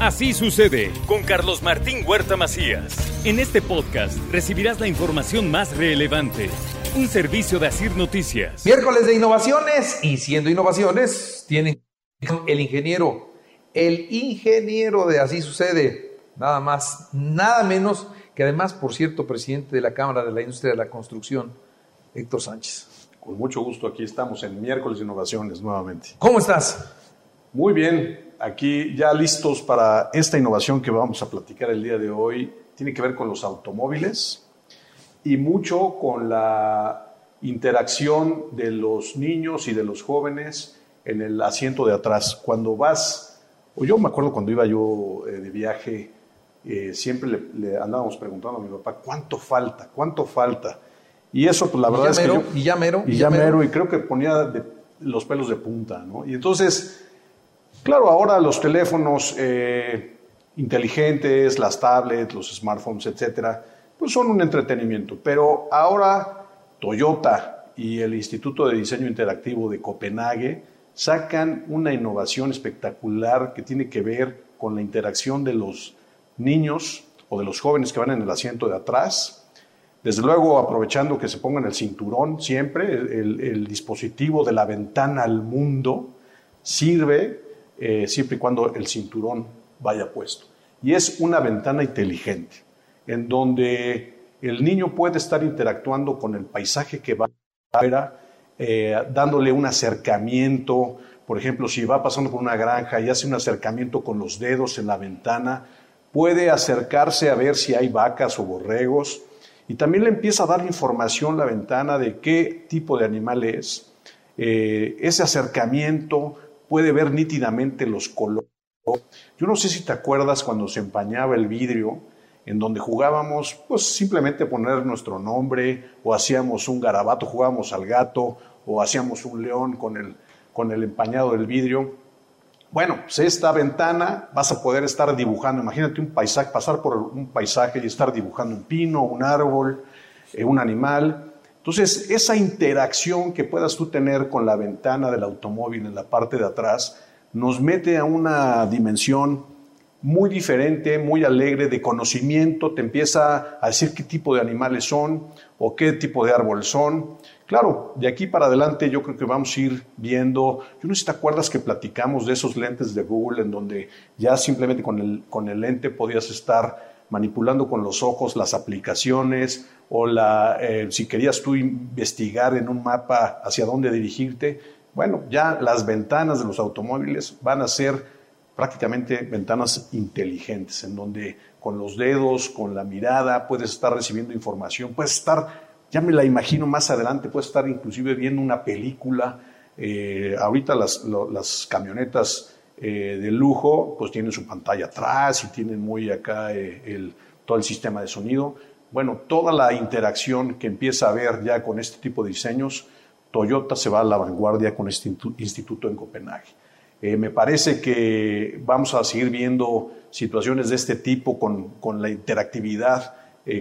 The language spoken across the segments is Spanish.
Así sucede con Carlos Martín Huerta Macías. En este podcast recibirás la información más relevante. Un servicio de Asir Noticias. Miércoles de innovaciones y siendo innovaciones, tiene el ingeniero, el ingeniero de Así sucede, nada más, nada menos que además, por cierto, presidente de la Cámara de la Industria de la Construcción, Héctor Sánchez. Con mucho gusto, aquí estamos en miércoles de innovaciones nuevamente. ¿Cómo estás? Muy bien, aquí ya listos para esta innovación que vamos a platicar el día de hoy. Tiene que ver con los automóviles y mucho con la interacción de los niños y de los jóvenes en el asiento de atrás. Cuando vas, o yo me acuerdo cuando iba yo eh, de viaje, eh, siempre le, le andábamos preguntando a mi papá, ¿cuánto falta? ¿Cuánto falta? Y eso, pues la verdad es que yo, y ya mero, y ya mero, y creo que ponía de- los pelos de punta, ¿no? Y entonces, claro, ahora los teléfonos eh, inteligentes, las tablets, los smartphones, etcétera, pues son un entretenimiento. Pero ahora Toyota y el Instituto de Diseño Interactivo de Copenhague sacan una innovación espectacular que tiene que ver con la interacción de los niños o de los jóvenes que van en el asiento de atrás desde luego, aprovechando que se pongan el cinturón siempre, el, el dispositivo de la ventana al mundo sirve eh, siempre y cuando el cinturón vaya puesto. Y es una ventana inteligente, en donde el niño puede estar interactuando con el paisaje que va afuera, eh, dándole un acercamiento, por ejemplo, si va pasando por una granja y hace un acercamiento con los dedos en la ventana, puede acercarse a ver si hay vacas o borregos, y también le empieza a dar información la ventana de qué tipo de animal es. Eh, ese acercamiento puede ver nítidamente los colores. Yo no sé si te acuerdas cuando se empañaba el vidrio, en donde jugábamos, pues simplemente poner nuestro nombre, o hacíamos un garabato, jugábamos al gato, o hacíamos un león con el, con el empañado del vidrio. Bueno, pues esta ventana vas a poder estar dibujando, imagínate un paisaje, pasar por un paisaje y estar dibujando un pino, un árbol, eh, un animal. Entonces, esa interacción que puedas tú tener con la ventana del automóvil en la parte de atrás nos mete a una dimensión muy diferente, muy alegre de conocimiento, te empieza a decir qué tipo de animales son o qué tipo de árbol son. Claro, de aquí para adelante yo creo que vamos a ir viendo, yo no sé si te acuerdas que platicamos de esos lentes de Google en donde ya simplemente con el, con el lente podías estar manipulando con los ojos las aplicaciones o la, eh, si querías tú investigar en un mapa hacia dónde dirigirte. Bueno, ya las ventanas de los automóviles van a ser prácticamente ventanas inteligentes, en donde con los dedos, con la mirada, puedes estar recibiendo información, puedes estar, ya me la imagino más adelante, puedes estar inclusive viendo una película. Eh, ahorita las, camionetas eh, de lujo pues tienen su pantalla atrás y tienen muy acá eh, el, todo el sistema de sonido. Bueno, toda la interacción que empieza a haber ya con este tipo de diseños, Toyota se va a la vanguardia con este instituto en Copenhague. Eh, me parece que vamos a seguir viendo situaciones de este tipo con, con la interactividad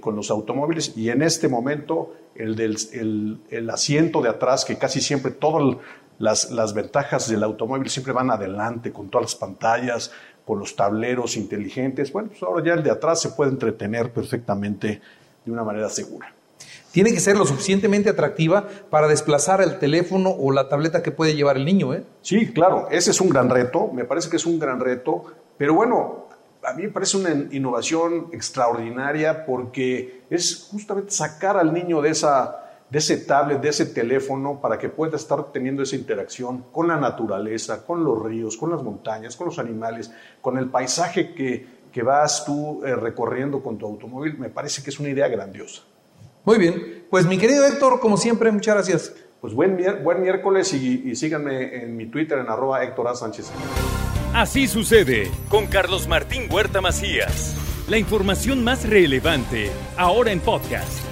con los automóviles y en este momento el el, el asiento de atrás, que casi siempre todas las, las ventajas del automóvil siempre van adelante con todas las pantallas, con los tableros inteligentes. Bueno, pues ahora ya el de atrás se puede entretener perfectamente de una manera segura. Tiene que ser lo suficientemente atractiva para desplazar el teléfono o la tableta que puede llevar el niño, ¿eh? Sí, claro, ese es un gran reto, me parece que es un gran reto, pero bueno, a mí me parece una innovación extraordinaria porque es justamente sacar al niño de, esa, de ese tablet, de ese teléfono, para que pueda estar teniendo esa interacción con la naturaleza, con los ríos, con las montañas, con los animales, con el paisaje que, que vas tú eh, recorriendo con tu automóvil, me parece que es una idea grandiosa. Muy bien. Pues mi querido Héctor, como siempre, muchas gracias. Pues buen, buen miércoles y, y síganme en mi Twitter en arroba Héctor A. Sánchez. Así sucede con Carlos Martín Huerta Macías. La información más relevante ahora en podcast.